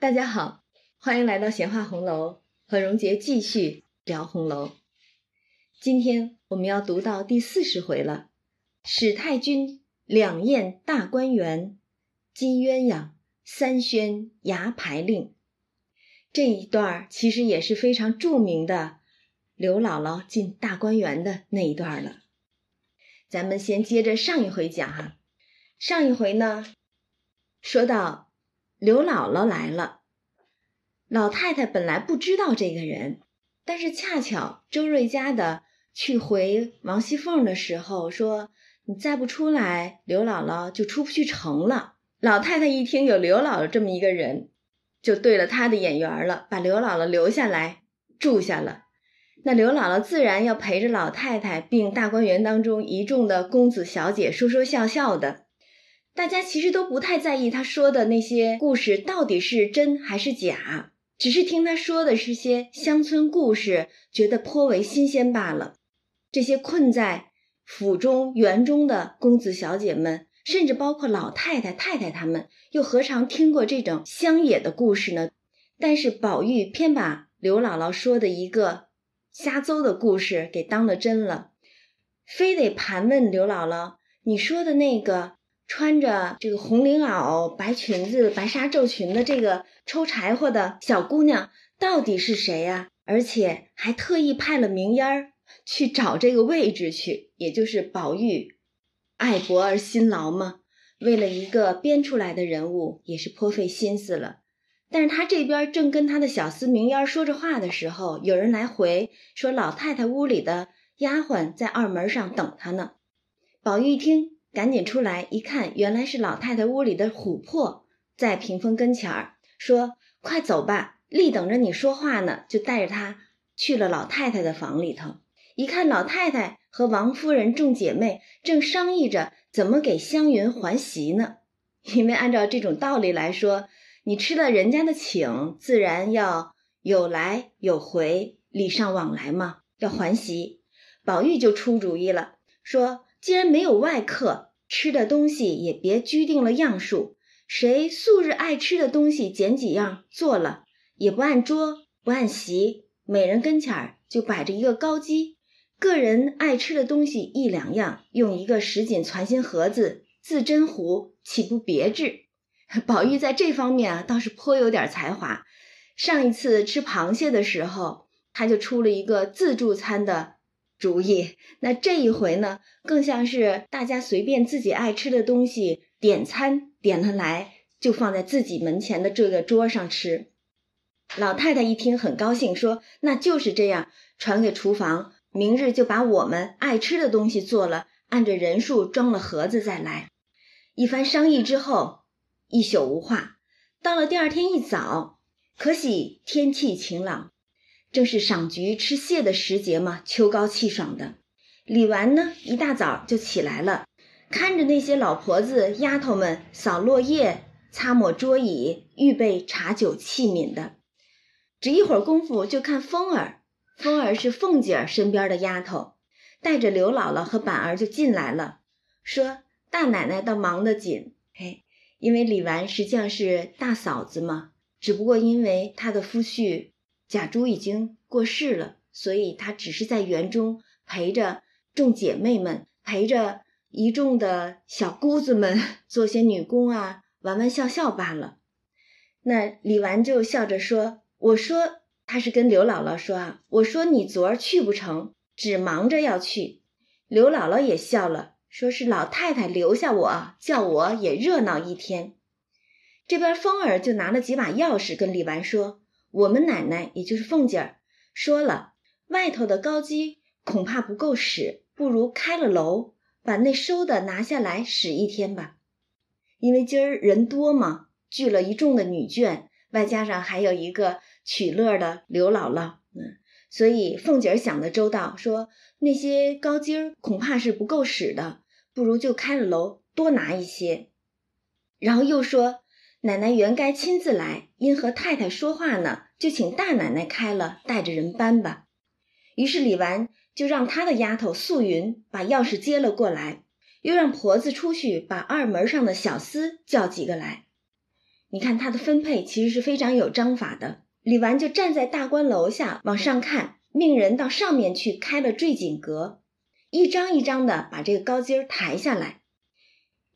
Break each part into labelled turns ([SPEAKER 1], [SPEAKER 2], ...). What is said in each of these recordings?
[SPEAKER 1] 大家好，欢迎来到闲话红楼，和荣杰继续聊红楼。今天我们要读到第四十回了。史太君两宴大观园，金鸳鸯三宣牙牌令。这一段其实也是非常著名的刘姥姥进大观园的那一段了。咱们先接着上一回讲哈，上一回呢说到刘姥姥来了，老太太本来不知道这个人，但是恰巧周瑞家的去回王熙凤的时候说：“你再不出来，刘姥姥就出不去城了。”老太太一听有刘姥姥这么一个人。就对了他的眼缘了，把刘姥姥留下来住下了。那刘姥姥自然要陪着老太太，并大观园当中一众的公子小姐说说笑笑的。大家其实都不太在意他说的那些故事到底是真还是假，只是听他说的是些乡村故事，觉得颇为新鲜罢了。这些困在府中园中的公子小姐们。甚至包括老太太、太太他们，又何尝听过这种乡野的故事呢？但是宝玉偏把刘姥姥说的一个瞎诌的故事给当了真了，非得盘问刘姥姥：“你说的那个穿着这个红绫袄、白裙子、白纱皱裙的这个抽柴火的小姑娘，到底是谁呀？”而且还特意派了明烟儿去找这个位置去，也就是宝玉。爱博而辛劳嘛？为了一个编出来的人物，也是颇费心思了。但是他这边正跟他的小厮明烟说着话的时候，有人来回说老太太屋里的丫鬟在二门上等他呢。宝玉一听，赶紧出来一看，原来是老太太屋里的琥珀在屏风跟前儿，说：“快走吧，立等着你说话呢。”就带着他去了老太太的房里头。一看老太太和王夫人众姐妹正商议着怎么给湘云还席呢，因为按照这种道理来说，你吃了人家的请，自然要有来有回，礼尚往来嘛，要还席。宝玉就出主意了，说既然没有外客，吃的东西也别拘定了样数，谁素日爱吃的东西捡几样做了，也不按桌不按席，每人跟前儿就摆着一个高鸡。个人爱吃的东西一两样，用一个什锦攒心盒子自斟壶，岂不别致？宝玉在这方面啊，倒是颇有点才华。上一次吃螃蟹的时候，他就出了一个自助餐的主意。那这一回呢，更像是大家随便自己爱吃的东西点餐，点了来就放在自己门前的这个桌上吃。老太太一听很高兴，说：“那就是这样，传给厨房。”明日就把我们爱吃的东西做了，按着人数装了盒子再来。一番商议之后，一宿无话。到了第二天一早，可喜天气晴朗，正是赏菊吃蟹的时节嘛，秋高气爽的。李纨呢，一大早就起来了，看着那些老婆子、丫头们扫落叶、擦抹桌椅、预备茶酒器皿的。只一会儿功夫，就看风儿。凤儿是凤姐儿身边的丫头，带着刘姥姥和板儿就进来了，说大奶奶倒忙得紧，嘿，因为李纨实际上是大嫂子嘛，只不过因为她的夫婿贾珠已经过世了，所以她只是在园中陪着众姐妹们，陪着一众的小姑子们 做些女工啊，玩玩笑笑罢了。那李纨就笑着说：“我说。”他是跟刘姥姥说啊，我说你昨儿去不成，只忙着要去。刘姥姥也笑了，说是老太太留下我，叫我也热闹一天。这边凤儿就拿了几把钥匙跟李纨说，我们奶奶也就是凤姐儿说了，外头的高机恐怕不够使，不如开了楼，把那收的拿下来使一天吧。因为今儿人多嘛，聚了一众的女眷，外加上还有一个。取乐的刘姥姥，嗯，所以凤姐儿想的周到，说那些高筋儿恐怕是不够使的，不如就开了楼，多拿一些。然后又说奶奶原该亲自来，因和太太说话呢，就请大奶奶开了，带着人搬吧。于是李纨就让她的丫头素云把钥匙接了过来，又让婆子出去把二门上的小厮叫几个来。你看它的分配其实是非常有章法的。李纨就站在大观楼下往上看，命人到上面去开了坠锦阁，一张一张的把这个高阶抬下来。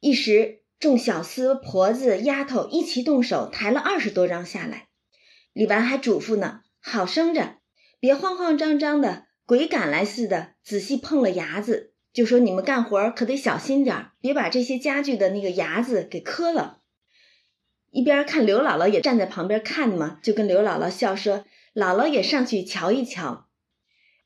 [SPEAKER 1] 一时众小厮、婆子、丫头一齐动手，抬了二十多张下来。李纨还嘱咐呢：“好生着，别慌慌张张的，鬼赶来似的，仔细碰了牙子。就说你们干活可得小心点别把这些家具的那个牙子给磕了。”一边看刘姥姥也站在旁边看嘛，就跟刘姥姥笑说：“姥姥也上去瞧一瞧。”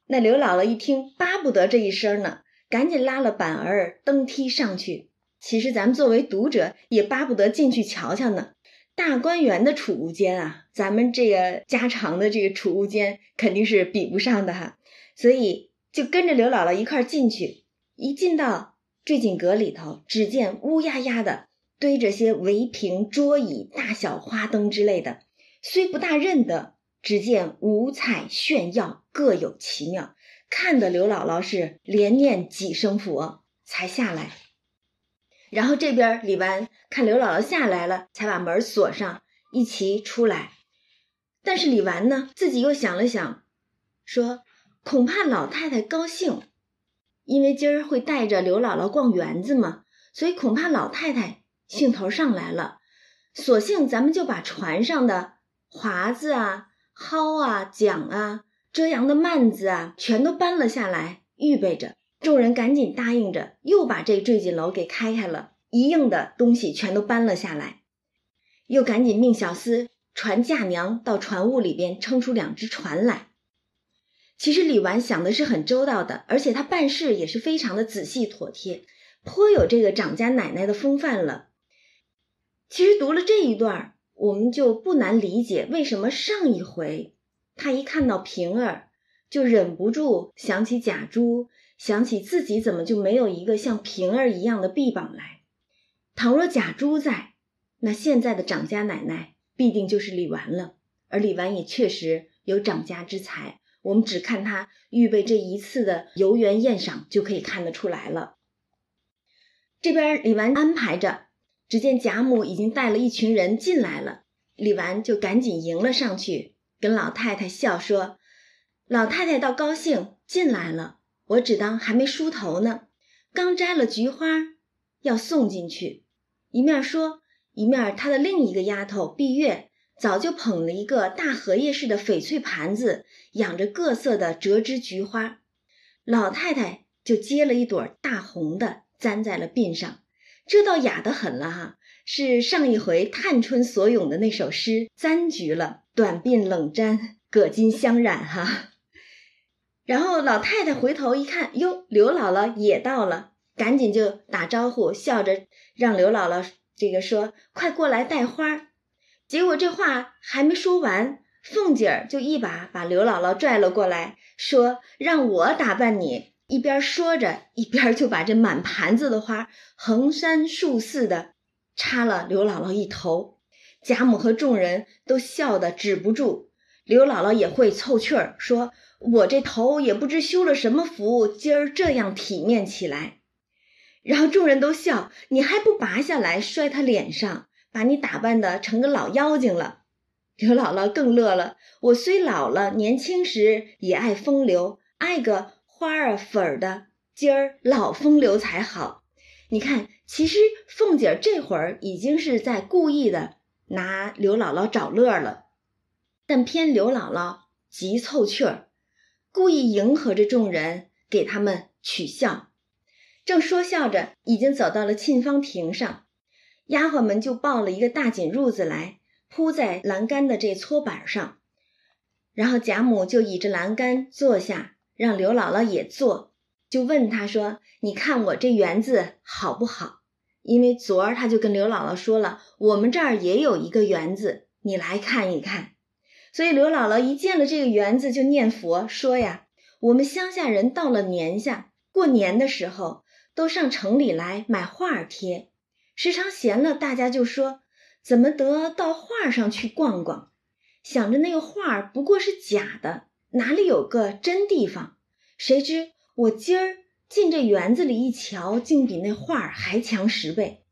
[SPEAKER 1] 那刘姥姥一听，巴不得这一声呢，赶紧拉了板儿登梯上去。其实咱们作为读者也巴不得进去瞧瞧呢。大观园的储物间啊，咱们这个家常的这个储物间肯定是比不上的哈。所以就跟着刘姥姥一块进去。一进到坠锦阁里头，只见乌压压的。堆着些围屏、桌椅、大小花灯之类的，虽不大认得，只见五彩炫耀，各有奇妙，看得刘姥姥是连念几声佛才下来。然后这边李纨看刘姥姥下来了，才把门锁上，一齐出来。但是李纨呢，自己又想了想，说恐怕老太太高兴，因为今儿会带着刘姥姥逛园子嘛，所以恐怕老太太。兴头上来了，索性咱们就把船上的华子啊、蒿啊、桨啊、遮阳的幔子啊，全都搬了下来，预备着。众人赶紧答应着，又把这坠锦楼给开开了，一应的东西全都搬了下来，又赶紧命小厮传嫁娘到船坞里边撑出两只船来。其实李纨想的是很周到的，而且他办事也是非常的仔细妥帖，颇有这个长家奶奶的风范了。其实读了这一段，我们就不难理解为什么上一回他一看到平儿，就忍不住想起贾珠，想起自己怎么就没有一个像平儿一样的臂膀来。倘若贾珠在，那现在的长家奶奶必定就是李纨了。而李纨也确实有长家之才，我们只看他预备这一次的游园宴赏就可以看得出来了。这边李纨安排着。只见贾母已经带了一群人进来了，李纨就赶紧迎了上去，跟老太太笑说：“老太太倒高兴进来了，我只当还没梳头呢，刚摘了菊花，要送进去。”一面说，一面她的另一个丫头碧月早就捧了一个大荷叶似的翡翠盘子，养着各色的折枝菊花，老太太就接了一朵大红的，簪在了鬓上。这倒雅得很了哈，是上一回探春所咏的那首诗“簪菊”了，短鬓冷簪，葛巾香染哈。然后老太太回头一看，哟，刘姥姥也到了，赶紧就打招呼，笑着让刘姥姥这个说：“快过来带花。”结果这话还没说完，凤姐儿就一把把刘姥姥拽了过来，说：“让我打扮你。”一边说着，一边就把这满盘子的花横山竖四的插了刘姥姥一头。贾母和众人都笑得止不住。刘姥姥也会凑趣儿，说：“我这头也不知修了什么福，今儿这样体面起来。”然后众人都笑：“你还不拔下来摔他脸上，把你打扮的成个老妖精了。”刘姥姥更乐了：“我虽老了，年轻时也爱风流，爱个。”花儿粉儿的，今儿老风流才好。你看，其实凤姐这会儿已经是在故意的拿刘姥姥找乐了，但偏刘姥姥急凑趣儿，故意迎合着众人，给他们取笑。正说笑着，已经走到了沁芳亭上，丫鬟们就抱了一个大锦褥子来铺在栏杆的这搓板上，然后贾母就倚着栏杆坐下。让刘姥姥也坐，就问她说：“你看我这园子好不好？”因为昨儿他就跟刘姥姥说了，我们这儿也有一个园子，你来看一看。所以刘姥姥一见了这个园子，就念佛说呀：“我们乡下人到了年下过年的时候，都上城里来买画贴，时常闲了，大家就说怎么得到画上去逛逛，想着那个画不过是假的。”哪里有个真地方？谁知我今儿进这园子里一瞧，竟比那画儿还强十倍。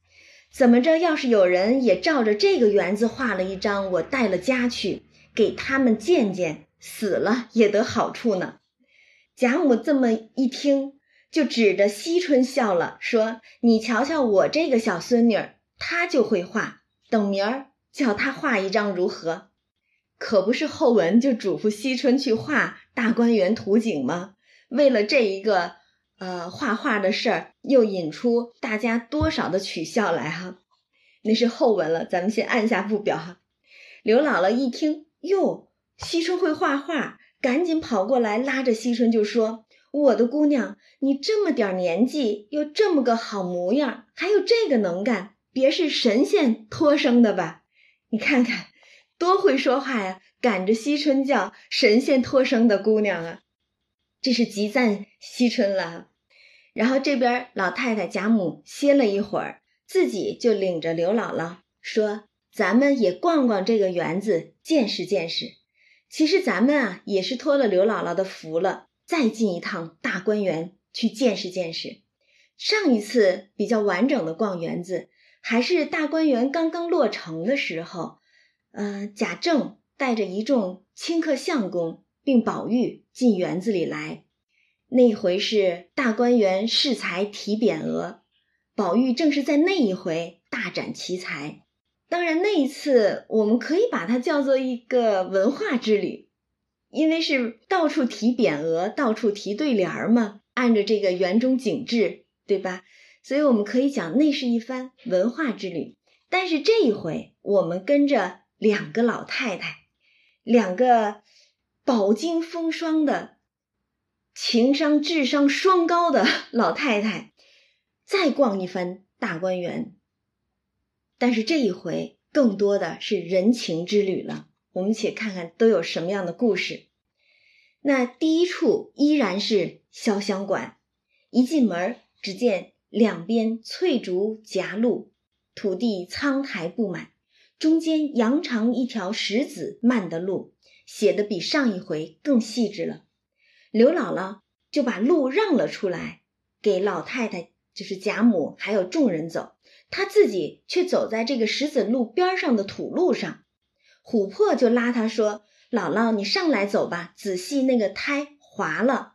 [SPEAKER 1] 怎么着？要是有人也照着这个园子画了一张，我带了家去给他们见见，死了也得好处呢。贾母这么一听，就指着惜春笑了，说：“你瞧瞧我这个小孙女，她就会画，等明儿叫她画一张如何？”可不是后文就嘱咐惜春去画大观园图景吗？为了这一个。呃，画画的事儿又引出大家多少的取笑来哈，那是后文了，咱们先按下不表哈。刘姥姥一听，哟，惜春会画画，赶紧跑过来拉着惜春就说：“我的姑娘，你这么点年纪，又这么个好模样，还有这个能干，别是神仙托生的吧？你看看，多会说话呀，赶着惜春叫神仙托生的姑娘啊。”这是极赞惜春了，然后这边老太太贾母歇了一会儿，自己就领着刘姥姥说：“咱们也逛逛这个园子，见识见识。其实咱们啊，也是托了刘姥姥的福了，再进一趟大观园去见识见识。上一次比较完整的逛园子，还是大观园刚刚落成的时候，呃，贾政带着一众亲客相公。”并宝玉进园子里来，那回是大观园试才提匾额，宝玉正是在那一回大展奇才。当然，那一次我们可以把它叫做一个文化之旅，因为是到处提匾额，到处提对联儿嘛，按着这个园中景致，对吧？所以我们可以讲那是一番文化之旅。但是这一回，我们跟着两个老太太，两个。饱经风霜的情商、智商双高的 老太太，再逛一番大观园。但是这一回更多的是人情之旅了。我们且看看都有什么样的故事。那第一处依然是潇湘馆，一进门，只见两边翠竹夹路，土地苍苔布满，中间扬长一条石子漫的路。写的比上一回更细致了。刘姥姥就把路让了出来，给老太太，就是贾母还有众人走，他自己却走在这个石子路边上的土路上。琥珀就拉他说：“姥姥，你上来走吧，仔细那个胎滑了。”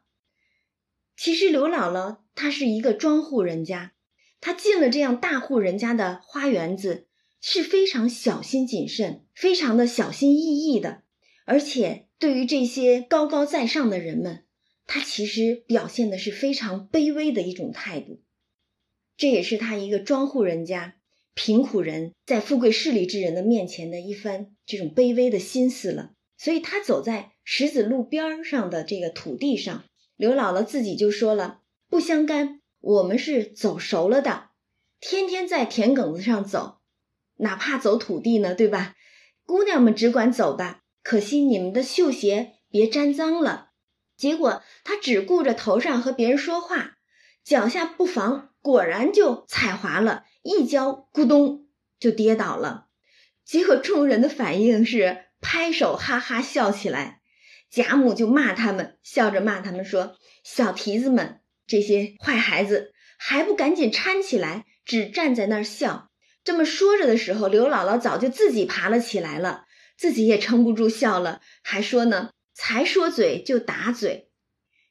[SPEAKER 1] 其实刘姥姥她是一个庄户人家，她进了这样大户人家的花园子，是非常小心谨慎，非常的小心翼翼的。而且对于这些高高在上的人们，他其实表现的是非常卑微的一种态度。这也是他一个庄户人家贫苦人在富贵势力之人的面前的一番这种卑微的心思了。所以他走在石子路边上的这个土地上，刘姥姥自己就说了：“不相干，我们是走熟了的，天天在田埂子上走，哪怕走土地呢，对吧？姑娘们只管走吧。”可惜你们的绣鞋别沾脏了。结果他只顾着头上和别人说话，脚下不防果然就踩滑了，一跤咕咚就跌倒了。结果众人的反应是拍手哈哈笑起来。贾母就骂他们，笑着骂他们说：“小蹄子们，这些坏孩子，还不赶紧搀起来，只站在那儿笑。”这么说着的时候，刘姥姥早就自己爬了起来了。自己也撑不住笑了，还说呢，才说嘴就打嘴。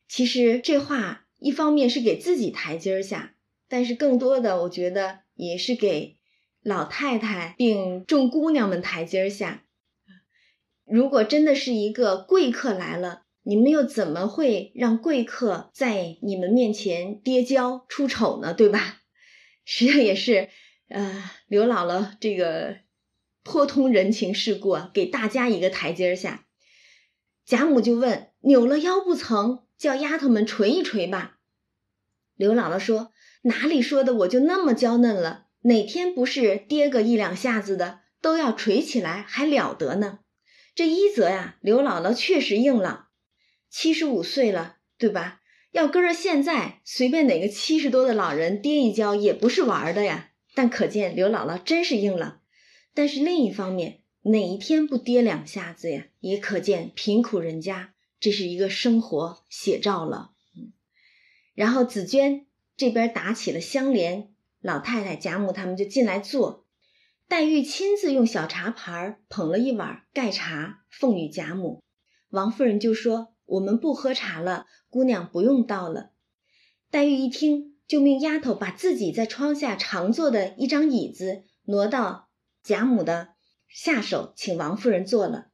[SPEAKER 1] 其实这话一方面是给自己台阶下，但是更多的我觉得也是给老太太并众姑娘们台阶下。如果真的是一个贵客来了，你们又怎么会让贵客在你们面前跌跤出丑呢？对吧？实际上也是，呃，刘姥姥这个。颇通人情世故啊，给大家一个台阶下。贾母就问：“扭了腰不曾？叫丫头们捶一捶吧。”刘姥姥说：“哪里说的？我就那么娇嫩了，哪天不是跌个一两下子的，都要垂起来，还了得呢？”这一则呀，刘姥姥确实硬朗，七十五岁了，对吧？要搁着现在，随便哪个七十多的老人跌一跤也不是玩的呀。但可见刘姥姥真是硬朗。但是另一方面，哪一天不跌两下子呀？也可见贫苦人家这是一个生活写照了。嗯，然后紫娟这边打起了香莲，老太太、贾母他们就进来坐。黛玉亲自用小茶盘捧了一碗盖茶奉与贾母，王夫人就说：“我们不喝茶了，姑娘不用倒了。”黛玉一听，就命丫头把自己在窗下常坐的一张椅子挪到贾母的下手，请王夫人坐了。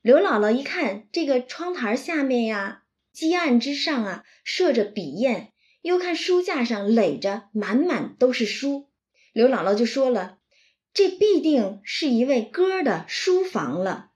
[SPEAKER 1] 刘姥姥一看，这个窗台下面呀，几案之上啊，设着笔砚，又看书架上垒着满满都是书，刘姥姥就说了。这必定是一位哥的书房了。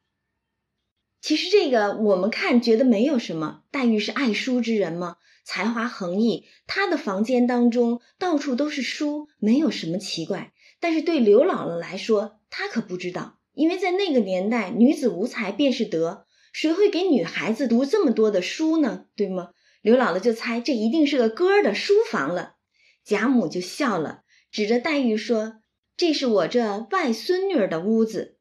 [SPEAKER 1] 其实这个我们看觉得没有什么，黛玉是爱书之人嘛，才华横溢，她的房间当中到处都是书，没有什么奇怪。但是对刘姥姥来说，她可不知道，因为在那个年代，女子无才便是德，谁会给女孩子读这么多的书呢？对吗？刘姥姥就猜这一定是个哥的书房了。贾母就笑了，指着黛玉说。这是我这外孙女儿的屋子，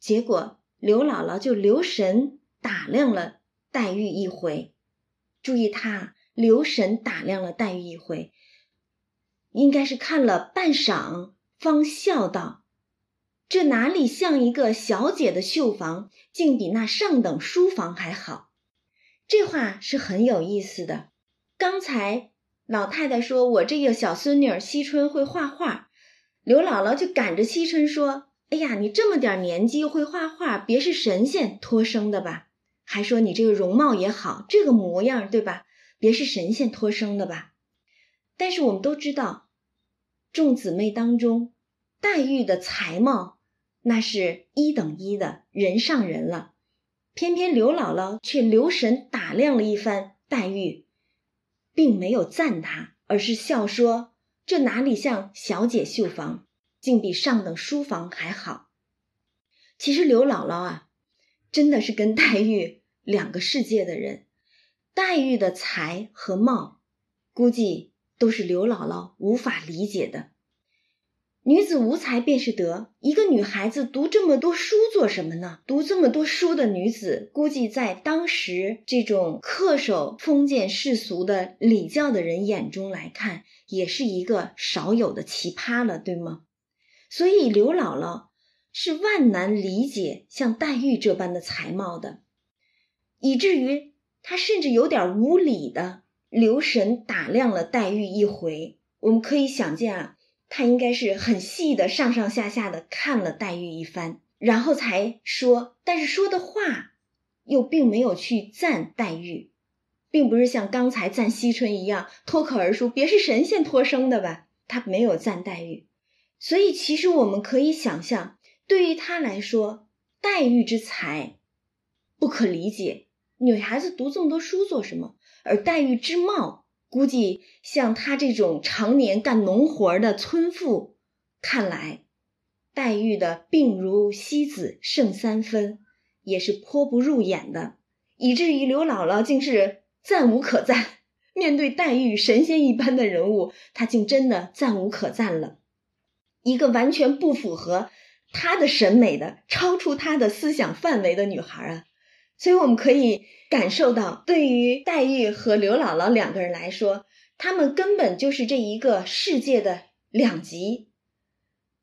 [SPEAKER 1] 结果刘姥姥就留神打量了黛玉一回。注意，她留神打量了黛玉一回，应该是看了半晌，方笑道：“这哪里像一个小姐的绣房，竟比那上等书房还好。”这话是很有意思的。刚才老太太说我这个小孙女儿惜春会画画。刘姥姥就赶着惜春说：“哎呀，你这么点年纪会画画，别是神仙托生的吧？还说你这个容貌也好，这个模样对吧？别是神仙托生的吧？”但是我们都知道，众姊妹当中，黛玉的才貌那是一等一的人上人了。偏偏刘姥姥却留神打量了一番黛玉，并没有赞她，而是笑说。这哪里像小姐绣房，竟比上等书房还好。其实刘姥姥啊，真的是跟黛玉两个世界的人。黛玉的才和貌，估计都是刘姥姥无法理解的。女子无才便是德。一个女孩子读这么多书做什么呢？读这么多书的女子，估计在当时这种恪守封建世俗的礼教的人眼中来看，也是一个少有的奇葩了，对吗？所以刘姥姥是万难理解像黛玉这般的才貌的，以至于她甚至有点无理的留神打量了黛玉一回。我们可以想见啊。他应该是很细的，上上下下的看了黛玉一番，然后才说。但是说的话又并没有去赞黛玉，并不是像刚才赞惜春一样脱口而出，别是神仙托生的吧？他没有赞黛玉，所以其实我们可以想象，对于他来说，黛玉之才不可理解，女孩子读这么多书做什么？而黛玉之貌。估计像她这种常年干农活的村妇，看来黛玉的病如西子胜三分，也是颇不入眼的，以至于刘姥姥竟是赞无可赞。面对黛玉神仙一般的人物，她竟真的赞无可赞了。一个完全不符合她的审美的、超出她的思想范围的女孩啊！所以我们可以。感受到，对于黛玉和刘姥姥两个人来说，他们根本就是这一个世界的两极，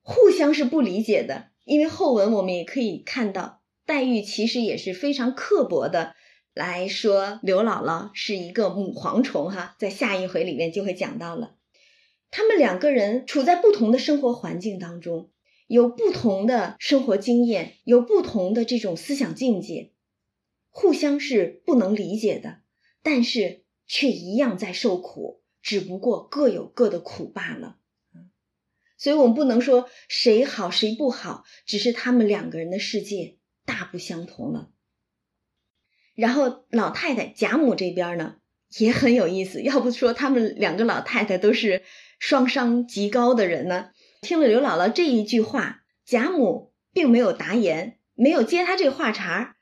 [SPEAKER 1] 互相是不理解的。因为后文我们也可以看到，黛玉其实也是非常刻薄的来说刘姥姥是一个母蝗虫哈，在下一回里面就会讲到了。他们两个人处在不同的生活环境当中，有不同的生活经验，有不同的这种思想境界。互相是不能理解的，但是却一样在受苦，只不过各有各的苦罢了。所以我们不能说谁好谁不好，只是他们两个人的世界大不相同了。然后老太太贾母这边呢也很有意思，要不说他们两个老太太都是双商极高的人呢。听了刘姥姥这一句话，贾母并没有答言，没有接他这话茬儿。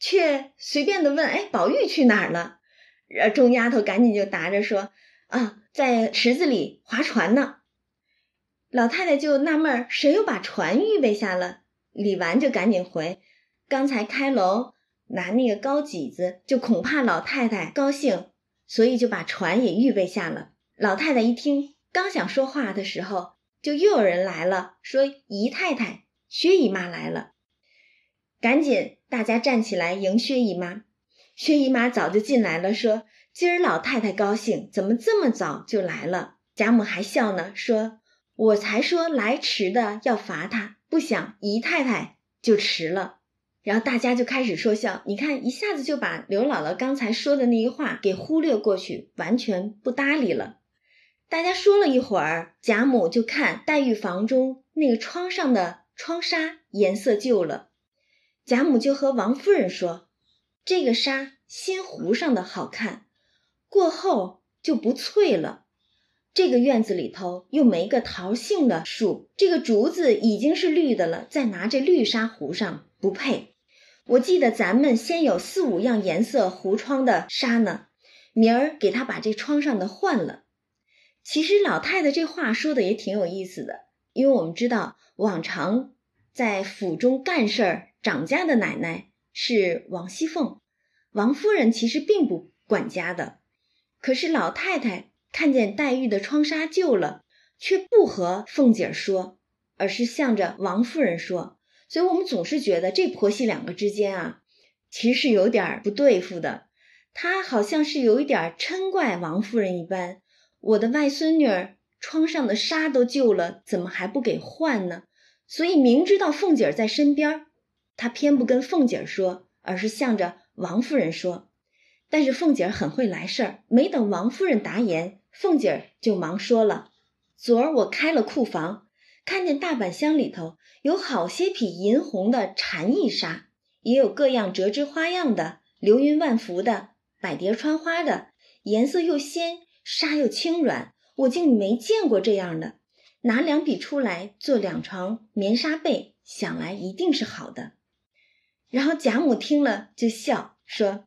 [SPEAKER 1] 却随便的问：“哎，宝玉去哪儿了？”呃，众丫头赶紧就答着说：“啊，在池子里划船呢。”老太太就纳闷儿：“谁又把船预备下了？”李纨就赶紧回：“刚才开楼拿那个高几子，就恐怕老太太高兴，所以就把船也预备下了。”老太太一听，刚想说话的时候，就又有人来了，说姨太太、薛姨妈来了。赶紧，大家站起来迎薛姨妈。薛姨妈早就进来了，说：“今儿老太太高兴，怎么这么早就来了？”贾母还笑呢，说：“我才说来迟的要罚他，不想姨太太就迟了。”然后大家就开始说笑。你看，一下子就把刘姥姥刚才说的那句话给忽略过去，完全不搭理了。大家说了一会儿，贾母就看黛玉房中那个窗上的窗纱颜色旧了。贾母就和王夫人说：“这个纱新糊上的好看，过后就不翠了。这个院子里头又没个桃杏的树，这个竹子已经是绿的了，再拿这绿纱糊上不配。我记得咱们先有四五样颜色糊窗的纱呢，明儿给他把这窗上的换了。其实老太太这话说的也挺有意思的，因为我们知道往常在府中干事儿。”掌家的奶奶是王熙凤，王夫人其实并不管家的。可是老太太看见黛玉的窗纱旧了，却不和凤姐儿说，而是向着王夫人说。所以我们总是觉得这婆媳两个之间啊，其实有点不对付的。她好像是有一点嗔怪王夫人一般。我的外孙女儿窗上的纱都旧了，怎么还不给换呢？所以明知道凤姐儿在身边。他偏不跟凤姐儿说，而是向着王夫人说。但是凤姐儿很会来事儿，没等王夫人答言，凤姐儿就忙说了：“昨儿我开了库房，看见大板箱里头有好些匹银红的蝉翼纱，也有各样折枝花样的、流云万幅的、百蝶穿花的，颜色又鲜，纱又轻软，我竟没见过这样的。拿两匹出来做两床棉纱被，想来一定是好的。”然后贾母听了就笑说：“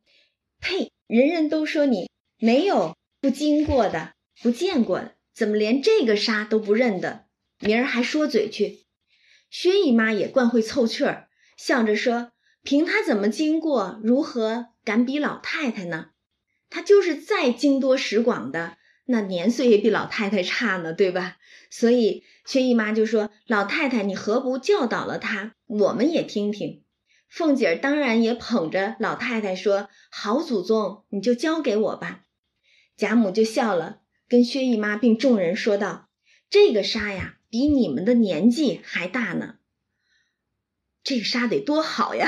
[SPEAKER 1] 呸！人人都说你没有不经过的、不见过的，怎么连这个纱都不认得？明儿还说嘴去。”薛姨妈也惯会凑趣儿，笑着说：“凭她怎么经过，如何敢比老太太呢？她就是再经多识广的，那年岁也比老太太差呢，对吧？所以薛姨妈就说：‘老太太，你何不教导了她，我们也听听。’”凤姐儿当然也捧着老太太说：“好祖宗，你就交给我吧。”贾母就笑了，跟薛姨妈并众人说道：“这个纱呀，比你们的年纪还大呢。这个纱得多好呀！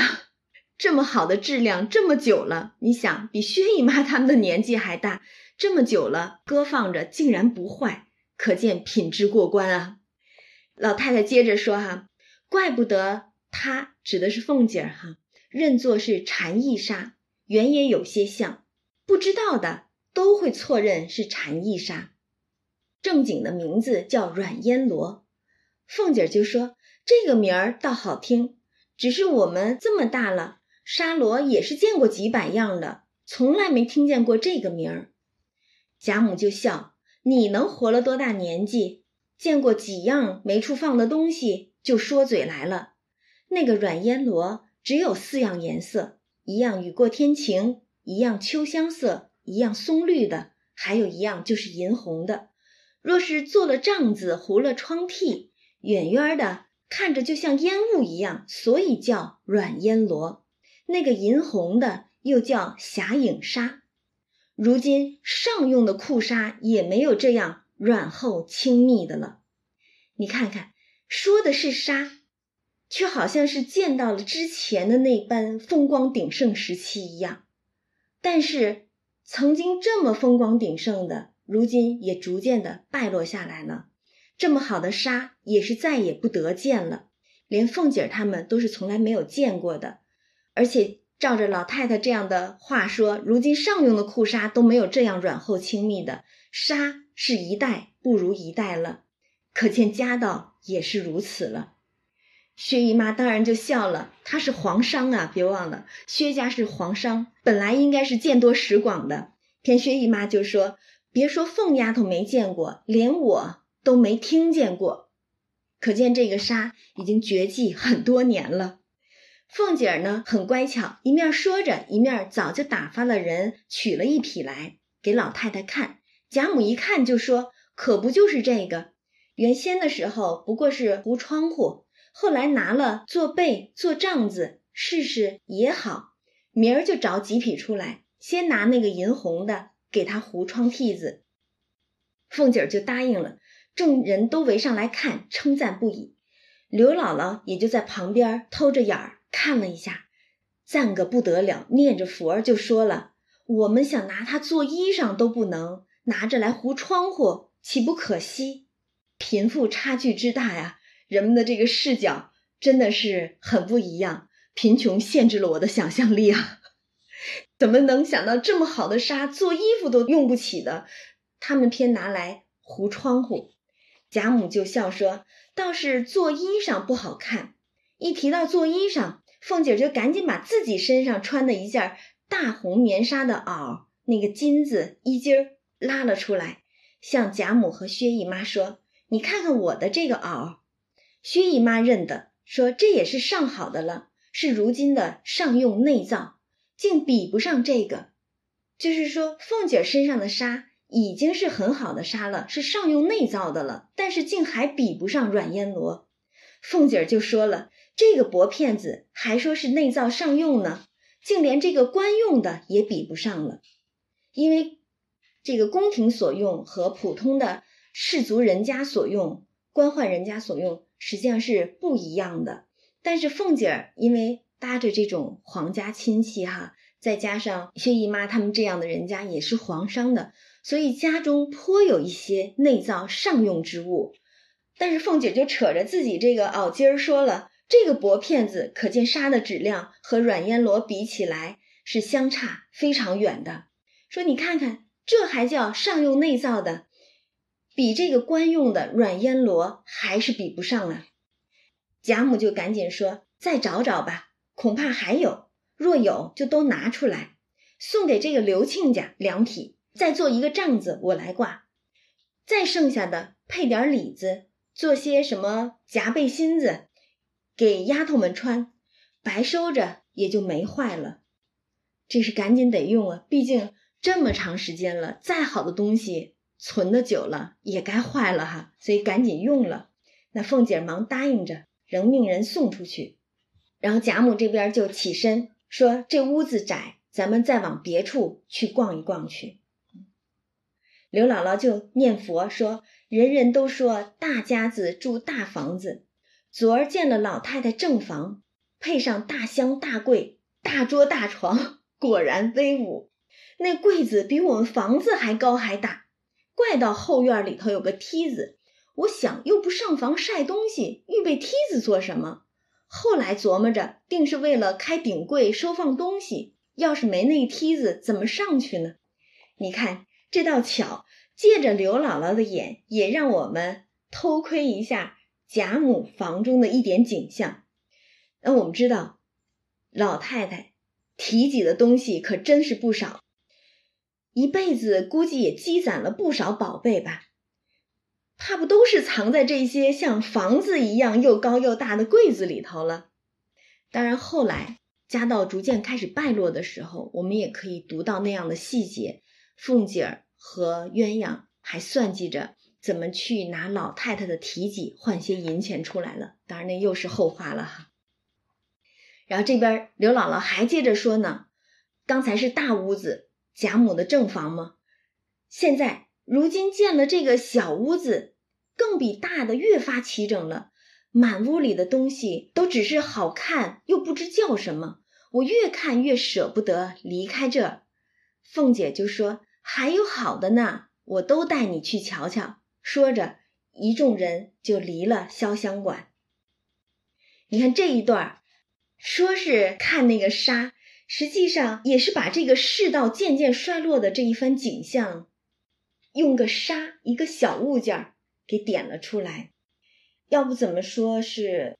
[SPEAKER 1] 这么好的质量，这么久了，你想，比薛姨妈他们的年纪还大，这么久了，搁放着竟然不坏，可见品质过关啊。”老太太接着说：“哈，怪不得。”她指的是凤姐儿哈，认作是蝉翼纱，原也有些像，不知道的都会错认是蝉翼纱，正经的名字叫软烟罗。凤姐儿就说这个名儿倒好听，只是我们这么大了，纱罗也是见过几百样的，从来没听见过这个名儿。贾母就笑，你能活了多大年纪，见过几样没处放的东西，就说嘴来了。那个软烟罗只有四样颜色，一样雨过天晴，一样秋香色，一样松绿的，还有一样就是银红的。若是做了帐子，糊了窗屉，远远的看着就像烟雾一样，所以叫软烟罗。那个银红的又叫霞影纱。如今上用的库纱也没有这样软厚轻密的了。你看看，说的是纱。却好像是见到了之前的那般风光鼎盛时期一样，但是曾经这么风光鼎盛的，如今也逐渐的败落下来了。这么好的纱也是再也不得见了，连凤姐儿他们都是从来没有见过的。而且照着老太太这样的话说，如今上用的库纱都没有这样软厚轻密的纱，是一代不如一代了。可见家道也是如此了。薛姨妈当然就笑了，她是皇商啊，别忘了，薛家是皇商，本来应该是见多识广的。偏薛姨妈就说：“别说凤丫头没见过，连我都没听见过。”可见这个纱已经绝迹很多年了。凤姐儿呢，很乖巧，一面说着，一面早就打发了人取了一匹来给老太太看。贾母一看就说：“可不就是这个？原先的时候不过是糊窗户，后来拿了做被、做帐子试试也好。明儿就找几匹出来，先拿那个银红的给他糊窗屉子。凤姐儿就答应了，众人都围上来看，称赞不已。刘姥姥也就在旁边偷着眼儿看了一下，赞个不得了，念着佛就说了：“我们想拿它做衣裳都不能，拿着来糊窗户，岂不可惜？贫富差距之大呀，人们的这个视角真的是很不一样。”贫穷限制了我的想象力啊！怎么能想到这么好的纱做衣服都用不起的，他们偏拿来糊窗户？贾母就笑说：“倒是做衣裳不好看。”一提到做衣裳，凤姐就赶紧把自己身上穿的一件大红棉纱的袄，那个金子衣襟儿拉了出来，向贾母和薛姨妈说：“你看看我的这个袄。”薛姨妈认得，说：“这也是上好的了。”是如今的上用内造，竟比不上这个。就是说，凤姐身上的纱已经是很好的纱了，是上用内造的了，但是竟还比不上软烟罗。凤姐就说了，这个薄片子还说是内造上用呢，竟连这个官用的也比不上了。因为这个宫廷所用和普通的士族人家所用、官宦人家所用实际上是不一样的。但是凤姐儿因为搭着这种皇家亲戚哈，再加上薛姨妈他们这样的人家也是皇商的，所以家中颇有一些内造上用之物。但是凤姐就扯着自己这个袄襟儿说了，这个薄片子可见纱的质量和软烟罗比起来是相差非常远的。说你看看，这还叫上用内造的，比这个官用的软烟罗还是比不上啊。贾母就赶紧说：“再找找吧，恐怕还有。若有，就都拿出来，送给这个刘亲家两匹，再做一个帐子，我来挂。再剩下的配点里子，做些什么夹背心子，给丫头们穿，白收着也就没坏了。这是赶紧得用啊，毕竟这么长时间了，再好的东西存的久了也该坏了哈，所以赶紧用了。那凤姐忙答应着。”仍命人送出去，然后贾母这边就起身说：“这屋子窄，咱们再往别处去逛一逛去。”刘姥姥就念佛说：“人人都说大家子住大房子，昨儿见了老太太正房，配上大箱大柜、大桌大床，果然威武。那柜子比我们房子还高还大，怪到后院里头有个梯子。”我想又不上房晒东西，预备梯子做什么？后来琢磨着，定是为了开顶柜收放东西。要是没那梯子，怎么上去呢？你看这倒巧，借着刘姥姥的眼，也让我们偷窥一下贾母房中的一点景象。那我们知道，老太太提及的东西可真是不少，一辈子估计也积攒了不少宝贝吧。怕不都是藏在这些像房子一样又高又大的柜子里头了？当然，后来家道逐渐开始败落的时候，我们也可以读到那样的细节。凤姐儿和鸳鸯还算计着怎么去拿老太太的提己换些银钱出来了。当然，那又是后话了哈。然后这边刘姥姥还接着说呢：“刚才是大屋子贾母的正房吗？现在。”如今建了这个小屋子，更比大的越发齐整了。满屋里的东西都只是好看，又不知叫什么。我越看越舍不得离开这儿。凤姐就说：“还有好的呢，我都带你去瞧瞧。”说着，一众人就离了潇湘馆。你看这一段，说是看那个纱，实际上也是把这个世道渐渐衰落的这一番景象。用个纱一个小物件儿给点了出来，要不怎么说是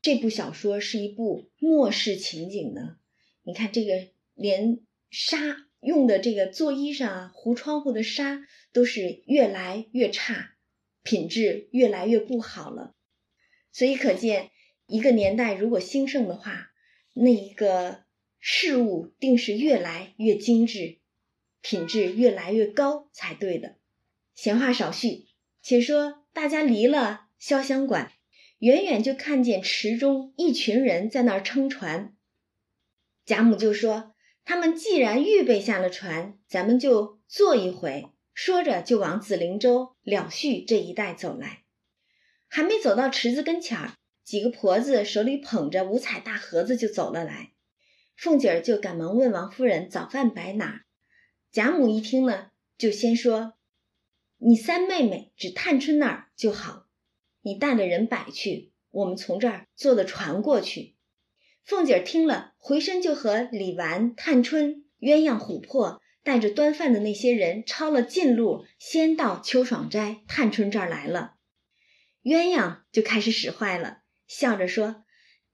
[SPEAKER 1] 这部小说是一部末世情景呢？你看这个连纱用的这个做衣裳啊、糊窗户的纱都是越来越差，品质越来越不好了。所以可见一个年代如果兴盛的话，那一个事物定是越来越精致。品质越来越高才对的。闲话少叙，且说大家离了潇湘馆，远远就看见池中一群人在那儿撑船。贾母就说：“他们既然预备下了船，咱们就坐一回。”说着就往紫菱洲、了絮这一带走来。还没走到池子跟前儿，几个婆子手里捧着五彩大盒子就走了来。凤姐儿就赶忙问王夫人：“早饭摆哪？”贾母一听呢，就先说：“你三妹妹指探春那儿就好，你带着人摆去，我们从这儿坐的船过去。”凤姐儿听了，回身就和李纨、探春、鸳鸯、琥珀带着端饭的那些人抄了近路，先到秋爽斋探春这儿来了。鸳鸯就开始使坏了，笑着说。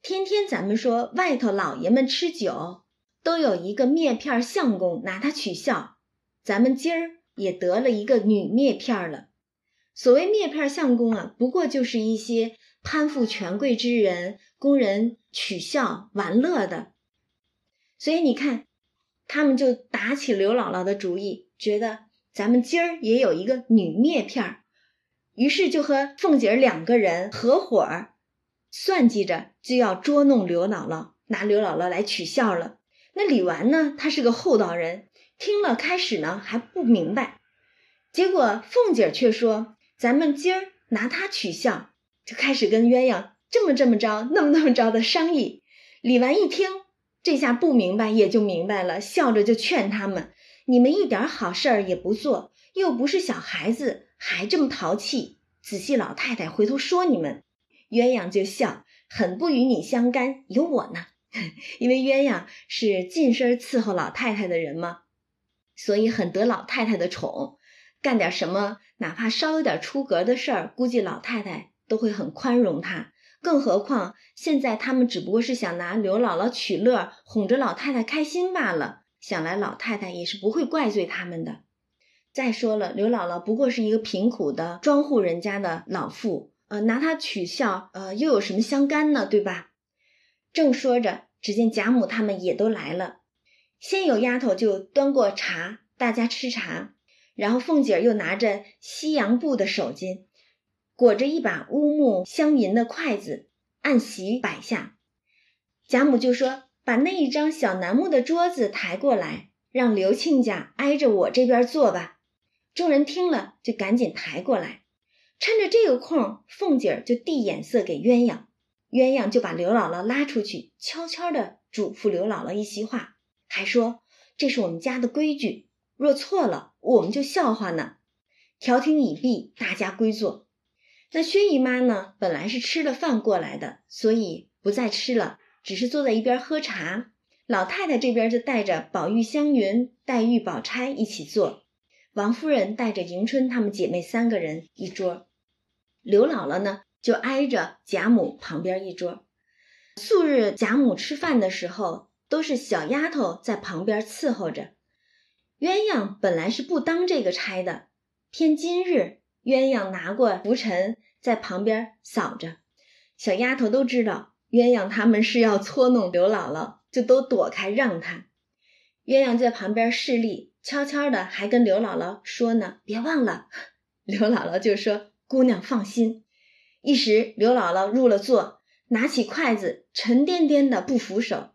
[SPEAKER 1] 天天咱们说外头老爷们吃酒，都有一个篾片相公拿他取笑，咱们今儿也得了一个女篾片了。所谓篾片相公啊，不过就是一些攀附权贵之人，供人取笑玩乐的。所以你看，他们就打起刘姥姥的主意，觉得咱们今儿也有一个女篾片于是就和凤姐儿两个人合伙儿。算计着就要捉弄刘姥姥，拿刘姥姥来取笑了。那李纨呢？他是个厚道人，听了开始呢还不明白，结果凤姐却说：“咱们今儿拿他取笑。”就开始跟鸳鸯这么这么着，那么那么着的商议。李纨一听，这下不明白也就明白了，笑着就劝他们：“你们一点好事儿也不做，又不是小孩子，还这么淘气，仔细老太太回头说你们。”鸳鸯就笑，很不与你相干，有我呢。因为鸳鸯是近身伺候老太太的人嘛，所以很得老太太的宠。干点什么，哪怕稍有点出格的事儿，估计老太太都会很宽容他。更何况现在他们只不过是想拿刘姥姥取乐，哄着老太太开心罢了。想来老太太也是不会怪罪他们的。再说了，刘姥姥不过是一个贫苦的庄户人家的老妇。呃，拿他取笑，呃，又有什么相干呢？对吧？正说着，只见贾母他们也都来了。先有丫头就端过茶，大家吃茶。然后凤姐儿又拿着西洋布的手巾，裹着一把乌木镶银的筷子，按席摆下。贾母就说：“把那一张小楠木的桌子抬过来，让刘亲家挨着我这边坐吧。”众人听了，就赶紧抬过来。趁着这个空，凤姐儿就递眼色给鸳鸯，鸳鸯就把刘姥姥拉出去，悄悄地嘱咐刘姥姥一席话，还说：“这是我们家的规矩，若错了，我们就笑话呢。”调停已毕，大家归坐。那薛姨妈呢，本来是吃了饭过来的，所以不再吃了，只是坐在一边喝茶。老太太这边就带着宝玉、湘云、黛玉、宝钗一起坐，王夫人带着迎春她们姐妹三个人一桌。刘姥姥呢，就挨着贾母旁边一桌。素日贾母吃饭的时候，都是小丫头在旁边伺候着。鸳鸯本来是不当这个差的，偏今日鸳鸯拿过拂尘在旁边扫着。小丫头都知道鸳鸯他们是要搓弄刘姥姥，就都躲开让她。鸳鸯在旁边势力，悄悄的还跟刘姥姥说呢：“别忘了。” 刘姥姥就说。姑娘放心，一时刘姥姥入了座，拿起筷子，沉甸甸的不扶手。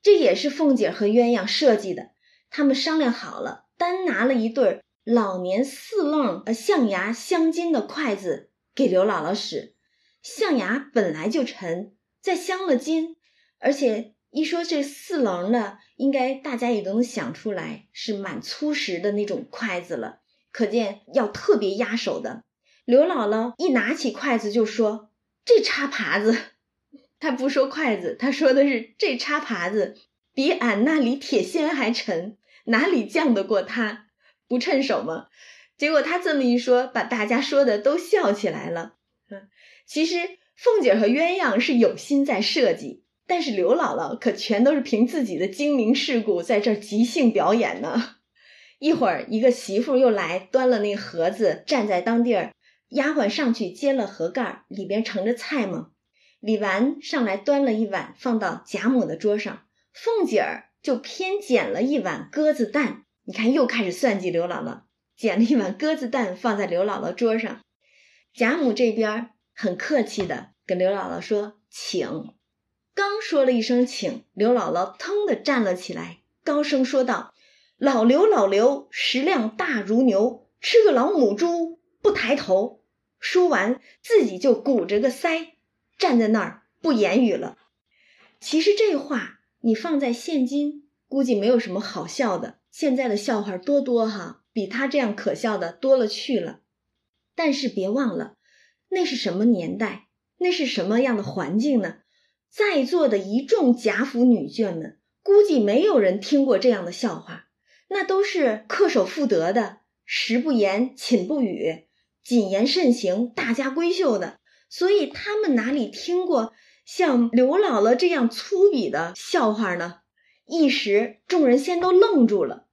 [SPEAKER 1] 这也是凤姐和鸳鸯设计的，他们商量好了，单拿了一对老年四愣呃象牙镶金的筷子给刘姥姥使。象牙本来就沉，再镶了金，而且一说这四棱的，应该大家也都能想出来是蛮粗实的那种筷子了，可见要特别压手的。刘姥姥一拿起筷子就说：“这插耙子，她不说筷子，她说的是这插耙子比俺那里铁锨还沉，哪里犟得过它？不趁手吗？”结果他这么一说，把大家说的都笑起来了。嗯，其实凤姐和鸳鸯是有心在设计，但是刘姥姥可全都是凭自己的精明世故在这即兴表演呢。一会儿，一个媳妇又来端了那盒子，站在当地儿。丫鬟上去接了盒盖，里边盛着菜嘛。李纨上来端了一碗，放到贾母的桌上。凤姐儿就偏捡了一碗鸽子蛋，你看又开始算计刘姥姥，捡了一碗鸽子蛋放在刘姥姥桌上。贾母这边很客气的跟刘姥姥说：“请。”刚说了一声“请”，刘姥姥腾的站了起来，高声说道：“老刘，老刘，食量大如牛，吃个老母猪不抬头。”说完，自己就鼓着个腮，站在那儿不言语了。其实这话你放在现今，估计没有什么好笑的。现在的笑话多多哈，比他这样可笑的多了去了。但是别忘了，那是什么年代？那是什么样的环境呢？在座的一众贾府女眷们，估计没有人听过这样的笑话。那都是恪守妇德的，食不言，寝不语，谨言慎行，大家闺秀的。所以他们哪里听过像刘姥姥这样粗鄙的笑话呢？一时众人先都愣住了，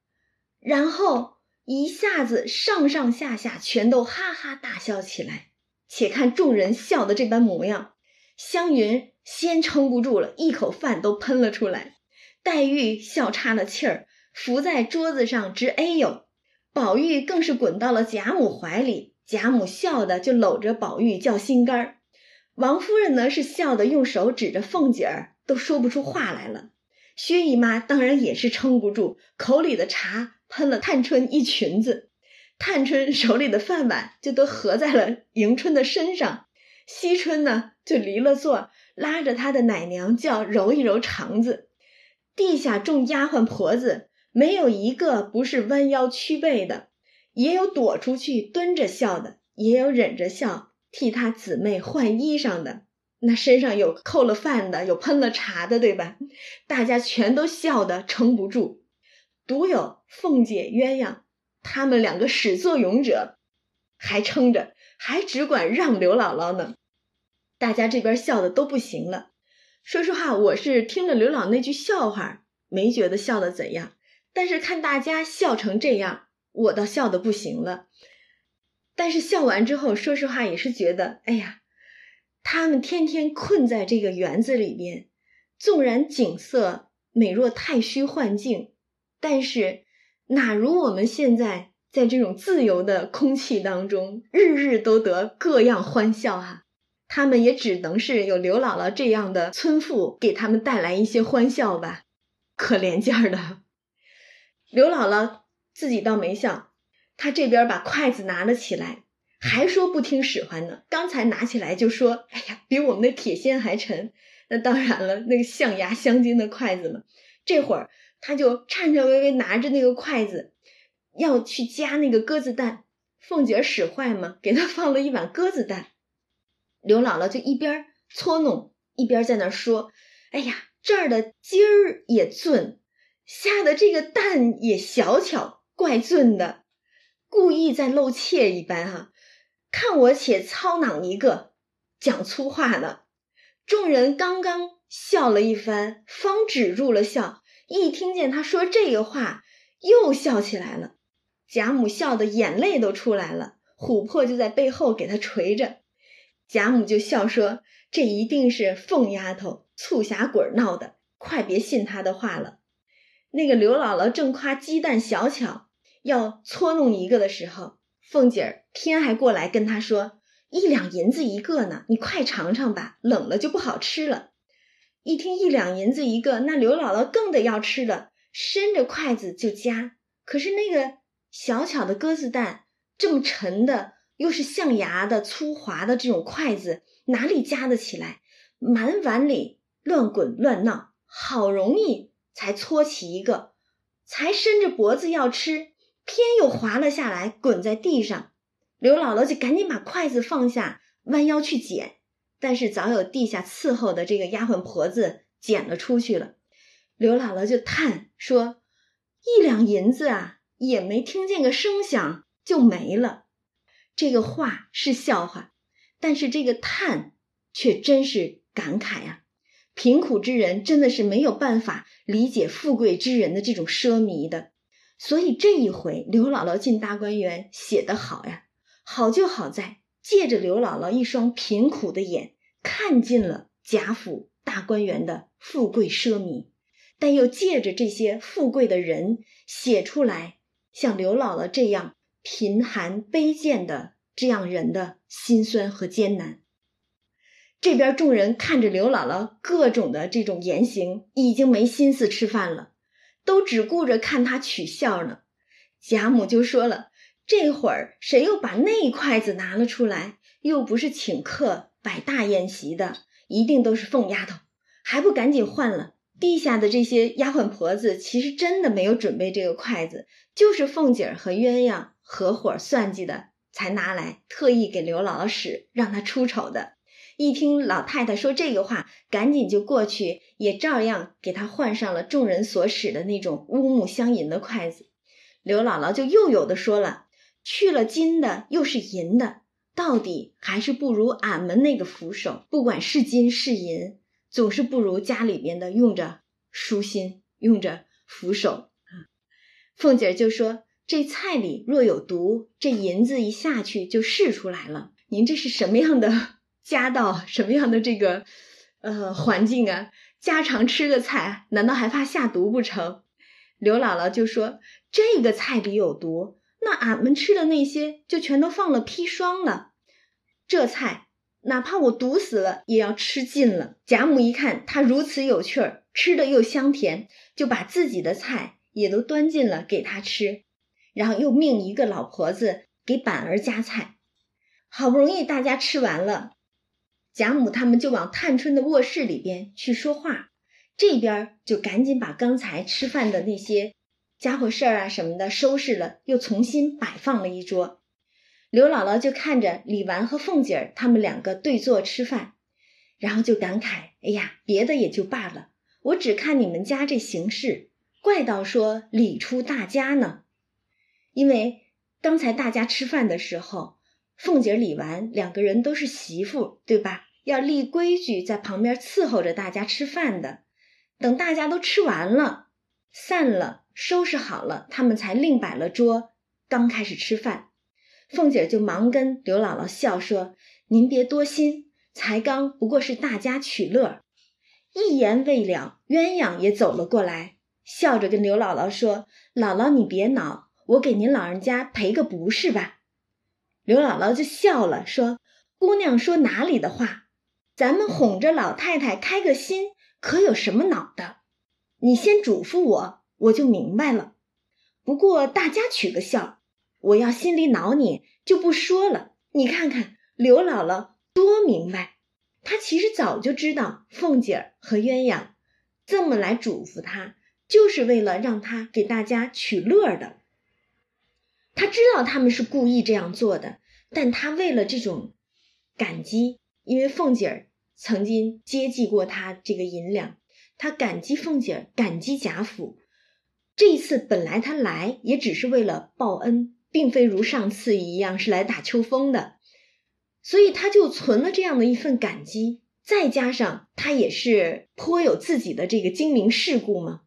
[SPEAKER 1] 然后一下子上上下下全都哈哈大笑起来。且看众人笑的这般模样，湘云。先撑不住了，一口饭都喷了出来。黛玉笑岔了气儿，伏在桌子上直哎呦。宝玉更是滚到了贾母怀里，贾母笑的就搂着宝玉叫心肝儿。王夫人呢是笑的用手指着凤姐儿，都说不出话来了。薛姨妈当然也是撑不住，口里的茶喷了探春一裙子，探春手里的饭碗就都合在了迎春的身上。惜春呢就离了座。拉着她的奶娘叫揉一揉肠子，地下众丫鬟婆子没有一个不是弯腰屈背的，也有躲出去蹲着笑的，也有忍着笑替他姊妹换衣裳的。那身上有扣了饭的，有喷了茶的，对吧？大家全都笑得撑不住，独有凤姐鸳鸯他们两个始作俑者还撑着，还只管让刘姥姥呢。大家这边笑的都不行了。说实话，我是听了刘老那句笑话，没觉得笑的怎样。但是看大家笑成这样，我倒笑的不行了。但是笑完之后，说实话也是觉得，哎呀，他们天天困在这个园子里边，纵然景色美若太虚幻境，但是哪如我们现在在这种自由的空气当中，日日都得各样欢笑哈。他们也只能是有刘姥姥这样的村妇给他们带来一些欢笑吧，可怜劲儿的。刘姥姥自己倒没笑，他这边把筷子拿了起来，还说不听使唤呢。刚才拿起来就说：“哎呀，比我们的铁锨还沉。”那当然了，那个象牙镶金的筷子嘛。这会儿他就颤颤巍巍拿着那个筷子，要去夹那个鸽子蛋。凤姐使坏嘛，给他放了一碗鸽子蛋。刘姥姥就一边搓弄，一边在那说：“哎呀，这儿的筋儿也俊，下的这个蛋也小巧，怪俊的，故意在露怯一般哈。看我且操囊一个，讲粗话呢。”众人刚刚笑了一番，方止住了笑，一听见他说这个话，又笑起来了。贾母笑得眼泪都出来了，琥珀就在背后给他捶着。贾母就笑说：“这一定是凤丫头醋匣鬼闹的，快别信她的话了。”那个刘姥姥正夸鸡蛋小巧，要搓弄一个的时候，凤姐儿偏还过来跟她说：“一两银子一个呢，你快尝尝吧，冷了就不好吃了。”一听一两银子一个，那刘姥姥更得要吃了，伸着筷子就夹。可是那个小巧的鸽子蛋这么沉的。又是象牙的粗滑的这种筷子，哪里夹得起来？满碗里乱滚乱闹，好容易才搓起一个，才伸着脖子要吃，偏又滑了下来，滚在地上。刘姥姥就赶紧把筷子放下，弯腰去捡，但是早有地下伺候的这个丫鬟婆子捡了出去了。刘姥姥就叹说：“一两银子啊，也没听见个声响就没了。”这个话是笑话，但是这个叹却真是感慨啊！贫苦之人真的是没有办法理解富贵之人的这种奢靡的，所以这一回刘姥姥进大观园写得好呀，好就好在借着刘姥姥一双贫苦的眼，看尽了贾府大观园的富贵奢靡，但又借着这些富贵的人写出来像刘姥姥这样。贫寒卑贱的这样人的辛酸和艰难。这边众人看着刘姥姥各种的这种言行，已经没心思吃饭了，都只顾着看他取笑呢。贾母就说了：“这会儿谁又把那筷子拿了出来？又不是请客摆大宴席的，一定都是凤丫头，还不赶紧换了？地下的这些丫鬟婆子，其实真的没有准备这个筷子，就是凤姐儿和鸳鸯合伙算计的，才拿来特意给刘姥姥使，让她出丑的。”一听老太太说这个话，赶紧就过去，也照样给她换上了众人所使的那种乌木镶银的筷子。刘姥姥就又有的说了：“去了金的，又是银的，到底还是不如俺们那个扶手。不管是金是银，总是不如家里边的用着舒心，用着扶手。”凤姐就说：“这菜里若有毒，这银子一下去就试出来了。您这是什么样的？”加到 什么样的这个呃环境啊？家常吃个菜，难道还怕下毒不成？刘姥姥就说：“这个菜里有毒，那俺们吃的那些就全都放了砒霜了。这菜哪怕我毒死了，也要吃尽了。”贾母一看他如此有趣儿，吃的又香甜，就把自己的菜也都端进了给他吃，然后又命一个老婆子给板儿夹菜。好不容易大家吃完了。贾母他们就往探春的卧室里边去说话，这边就赶紧把刚才吃饭的那些家伙事儿啊什么的收拾了，又重新摆放了一桌。刘姥姥就看着李纨和凤姐儿他们两个对坐吃饭，然后就感慨：“哎呀，别的也就罢了，我只看你们家这形势，怪到说礼出大家呢。因为刚才大家吃饭的时候，凤姐、李纨两个人都是媳妇，对吧？”要立规矩，在旁边伺候着大家吃饭的。等大家都吃完了，散了，收拾好了，他们才另摆了桌，刚开始吃饭。凤姐就忙跟刘姥姥笑说：“您别多心，才刚不过是大家取乐。”一言未了，鸳鸯也走了过来，笑着跟刘姥姥说：“姥姥你别恼，我给您老人家赔个不是吧。”刘姥姥就笑了，说：“姑娘说哪里的话？”咱们哄着老太太开个心，可有什么恼的？你先嘱咐我，我就明白了。不过大家取个笑，我要心里恼你就不说了。你看看刘姥姥多明白，她其实早就知道凤姐儿和鸳鸯这么来嘱咐她，就是为了让她给大家取乐的。她知道他们是故意这样做的，但她为了这种感激。因为凤姐儿曾经接济过他这个银两，他感激凤姐儿，感激贾府。这一次本来他来也只是为了报恩，并非如上次一样是来打秋风的，所以他就存了这样的一份感激。再加上他也是颇有自己的这个精明世故嘛，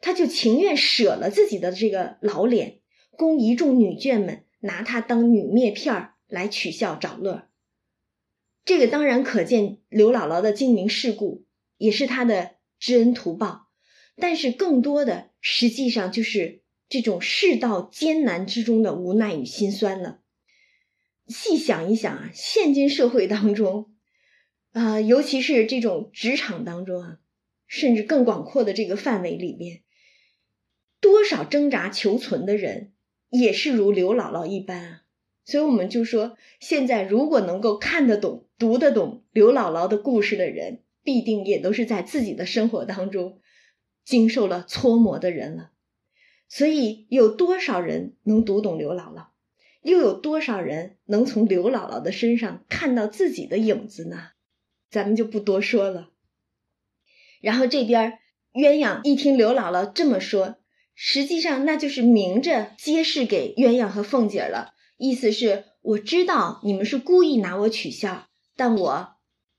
[SPEAKER 1] 他就情愿舍了自己的这个老脸，供一众女眷们拿他当女篾片儿来取笑找乐儿。这个当然可见刘姥姥的精明世故，也是她的知恩图报，但是更多的实际上就是这种世道艰难之中的无奈与心酸了。细想一想啊，现今社会当中，啊，尤其是这种职场当中啊，甚至更广阔的这个范围里面，多少挣扎求存的人，也是如刘姥姥一般啊。所以我们就说，现在如果能够看得懂、读得懂刘姥姥的故事的人，必定也都是在自己的生活当中经受了搓磨的人了。所以，有多少人能读懂刘姥姥，又有多少人能从刘姥姥的身上看到自己的影子呢？咱们就不多说了。然后这边鸳鸯一听刘姥姥这么说，实际上那就是明着揭示给鸳鸯和凤姐了。意思是，我知道你们是故意拿我取笑，但我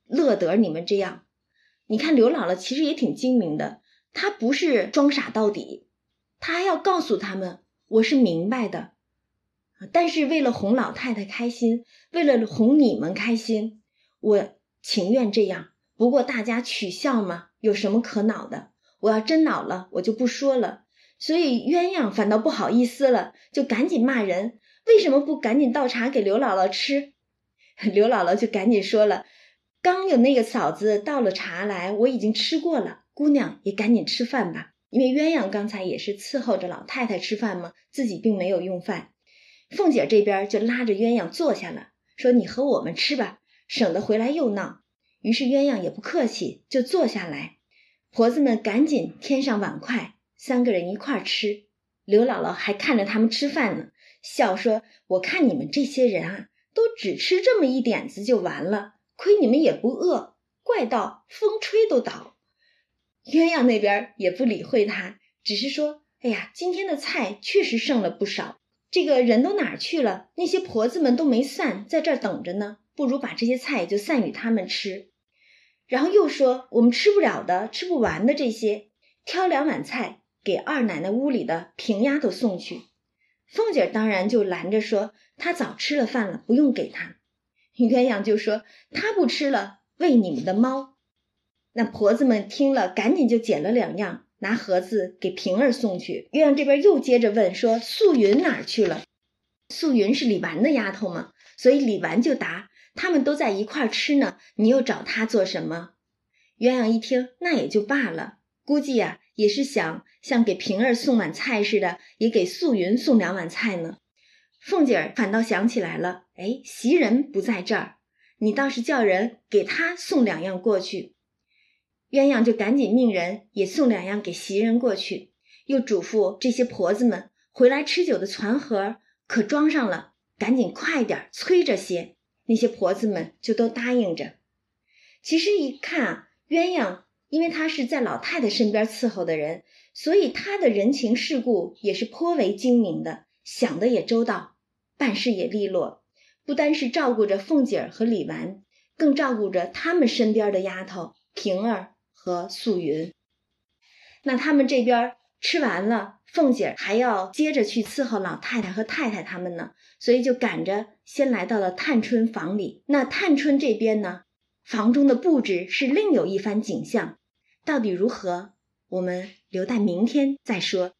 [SPEAKER 1] 乐得你们这样。你看刘姥姥其实也挺精明的，她不是装傻到底，她还要告诉他们我是明白的。但是为了哄老太太开心，为了哄你们开心，我情愿这样。不过大家取笑嘛，有什么可恼的？我要真恼了，我就不说了。所以鸳鸯反倒不好意思了，就赶紧骂人。为什么不赶紧倒茶给刘姥姥吃？”刘姥姥就赶紧说了：“刚有那个嫂子倒了茶来，我已经吃过了。姑娘也赶紧吃饭吧，因为鸳鸯刚才也是伺候着老太太吃饭嘛，自己并没有用饭。”凤姐这边就拉着鸳鸯坐下了，说：“你和我们吃吧，省得回来又闹。”于是鸳鸯也不客气，就坐下来。婆子们赶紧添上碗筷，三个人一块吃。刘姥姥还看着他们吃饭呢，笑说：“我看你们这些人啊。”都只吃这么一点子就完了，亏你们也不饿，怪到风吹都倒。鸳鸯那边也不理会他，只是说：“哎呀，今天的菜确实剩了不少，这个人都哪去了？那些婆子们都没散，在这儿等着呢。不如把这些菜就散与他们吃。”然后又说：“我们吃不了的、吃不完的这些，挑两碗菜给二奶奶屋里的平丫头送去。”凤姐当然就拦着说。她早吃了饭了，不用给她。鸳鸯就说：“她不吃了，喂你们的猫。”那婆子们听了，赶紧就捡了两样，拿盒子给平儿送去。鸳鸯这边又接着问说：“素云哪儿去了？”素云是李纨的丫头嘛，所以李纨就答：“他们都在一块儿吃呢，你又找她做什么？”鸳鸯一听，那也就罢了，估计呀也是想像给平儿送碗菜似的，也给素云送两碗菜呢。凤姐儿反倒想起来了，哎，袭人不在这儿，你倒是叫人给她送两样过去。鸳鸯就赶紧命人也送两样给袭人过去，又嘱咐这些婆子们回来吃酒的攒盒可装上了，赶紧快点催着些。那些婆子们就都答应着。其实一看，鸳鸯因为她是在老太太身边伺候的人，所以她的人情世故也是颇为精明的，想的也周到。办事也利落，不单是照顾着凤姐儿和李纨，更照顾着他们身边的丫头平儿和素云。那他们这边吃完了，凤姐儿还要接着去伺候老太太和太太他们呢，所以就赶着先来到了探春房里。那探春这边呢，房中的布置是另有一番景象，到底如何，我们留待明天再说。